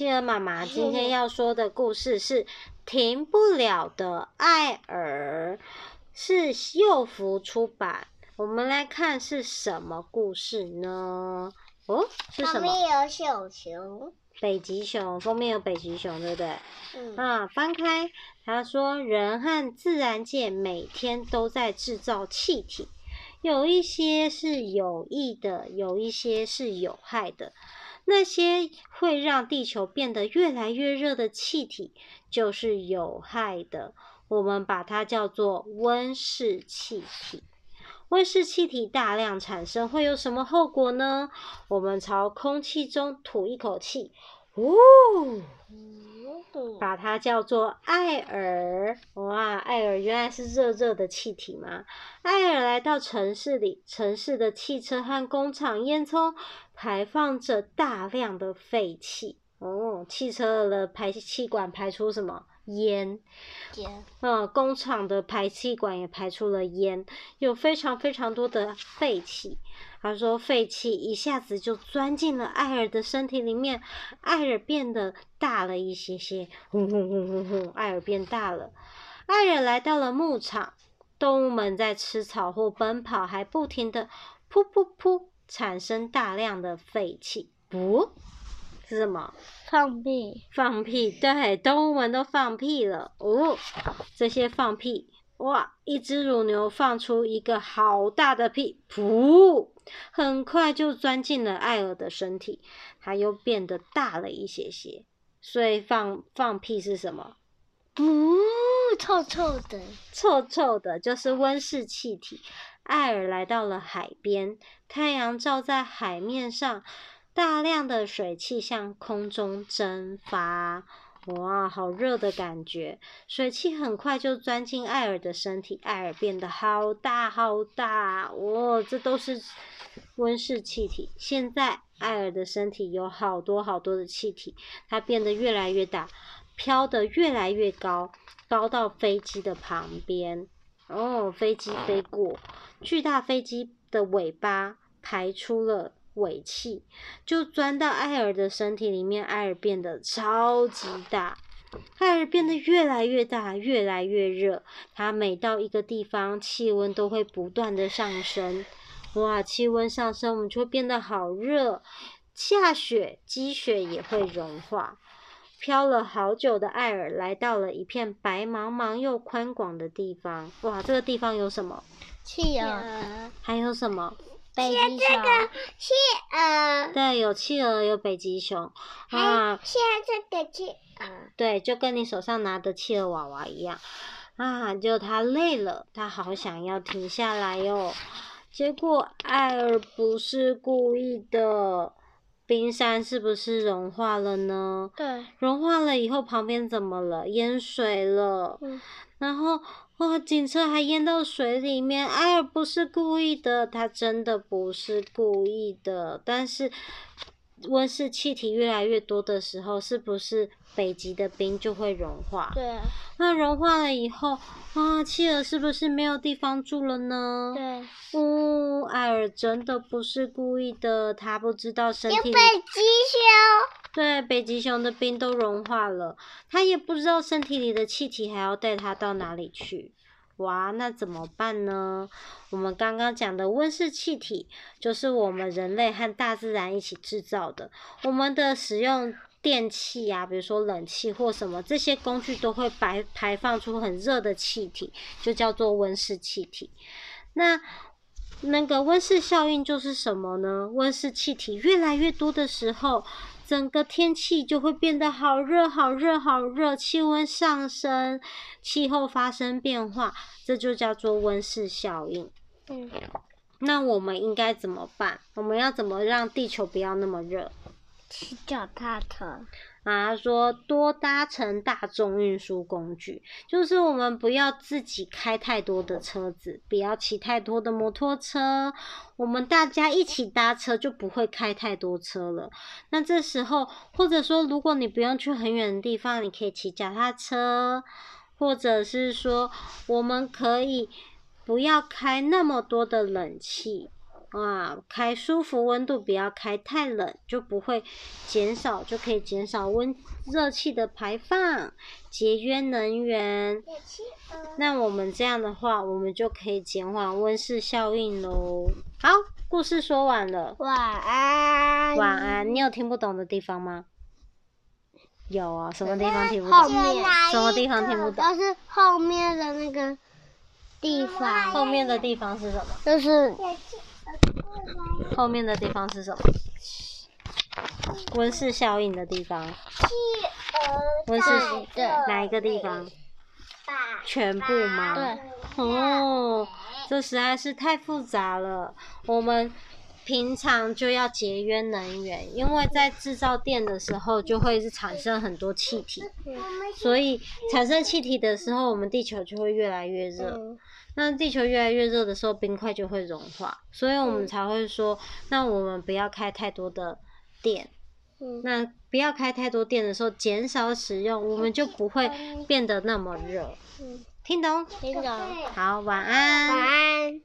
企鹅妈妈今天要说的故事是《停不了的艾尔》，是幼福出版。我们来看是什么故事呢？哦，是什么？封面有小熊，北极熊。封面有北极熊，对不对？嗯。啊，翻开，他说：“人和自然界每天都在制造气体，有一些是有益的，有一些是有害的。”那些会让地球变得越来越热的气体，就是有害的。我们把它叫做温室气体。温室气体大量产生会有什么后果呢？我们朝空气中吐一口气，呜。把它叫做艾尔，哇，艾尔原来是热热的气体吗？艾尔来到城市里，城市的汽车和工厂烟囱排放着大量的废气。哦，汽车的排气管排出什么？烟。烟。嗯，工厂的排气管也排出了烟，有非常非常多的废气。他说：“废气一下子就钻进了艾尔的身体里面，艾尔变得大了一些些，轰轰轰轰轰，艾尔变大了。艾尔来到了牧场，动物们在吃草或奔跑，还不停的噗噗噗产生大量的废气。不，是什么？放屁！放屁！对，动物们都放屁了。哦，这些放屁。”哇！一只乳牛放出一个好大的屁，噗！很快就钻进了艾尔的身体，它又变得大了一些些。所以放放屁是什么？噗，臭臭的，臭臭的，就是温室气体。艾尔来到了海边，太阳照在海面上，大量的水汽向空中蒸发。哇，好热的感觉！水汽很快就钻进艾尔的身体，艾尔变得好大好大。哇，这都是温室气体。现在艾尔的身体有好多好多的气体，它变得越来越大，飘得越来越高，高到飞机的旁边。哦，飞机飞过，巨大飞机的尾巴排出了。尾气就钻到艾尔的身体里面，艾尔变得超级大，艾尔变得越来越大，越来越热。它每到一个地方，气温都会不断的上升。哇，气温上升，我们就会变得好热。下雪，积雪也会融化。飘了好久的艾尔来到了一片白茫茫又宽广的地方。哇，这个地方有什么？企鹅。还有什么？北极熊，企鹅，对，有企鹅，有北极熊，还啊，现在这个企鹅，对，就跟你手上拿的企鹅娃娃一样，啊，就它累了，它好想要停下来哟，结果艾尔不是故意的，冰山是不是融化了呢？对，融化了以后，旁边怎么了？淹水了，嗯，然后。哇！警车还淹到水里面，艾尔不是故意的，他真的不是故意的。但是温室气体越来越多的时候，是不是北极的冰就会融化？对。那融化了以后，啊，企鹅是不是没有地方住了呢？对。哦，艾尔真的不是故意的，他不知道身体里。北极熊。对，北极熊的冰都融化了，他也不知道身体里的气体还要带他到哪里去。哇，那怎么办呢？我们刚刚讲的温室气体，就是我们人类和大自然一起制造的。我们的使用电器啊，比如说冷气或什么，这些工具都会排排放出很热的气体，就叫做温室气体。那那个温室效应就是什么呢？温室气体越来越多的时候，整个天气就会变得好热、好热、好热，气温上升，气候发生变化，这就叫做温室效应。嗯，那我们应该怎么办？我们要怎么让地球不要那么热？骑脚踏车。啊，说多搭乘大众运输工具，就是我们不要自己开太多的车子，不要骑太多的摩托车，我们大家一起搭车就不会开太多车了。那这时候，或者说如果你不用去很远的地方，你可以骑脚踏车，或者是说我们可以不要开那么多的冷气。啊，开舒服温度，不要开太冷，就不会减少，就可以减少温热气的排放，节约能源。那我们这样的话，我们就可以减缓温室效应喽。好，故事说完了。晚安。晚安。你有听不懂的地方吗？有啊，什么地方听不懂？后面。什么地方听不懂？就是后面的那个地方。后面的地方是什么？就是。后面的地方是什么？温室效应的地方。温室对哪一个地方？全部吗？对。哦，这实在是太复杂了。我们平常就要节约能源，因为在制造电的时候就会是产生很多气体，所以产生气体的时候，我们地球就会越来越热。那地球越来越热的时候，冰块就会融化，所以我们才会说，那我们不要开太多的电。那不要开太多电的时候，减少使用，我们就不会变得那么热。听懂？听懂。好，晚安。晚安。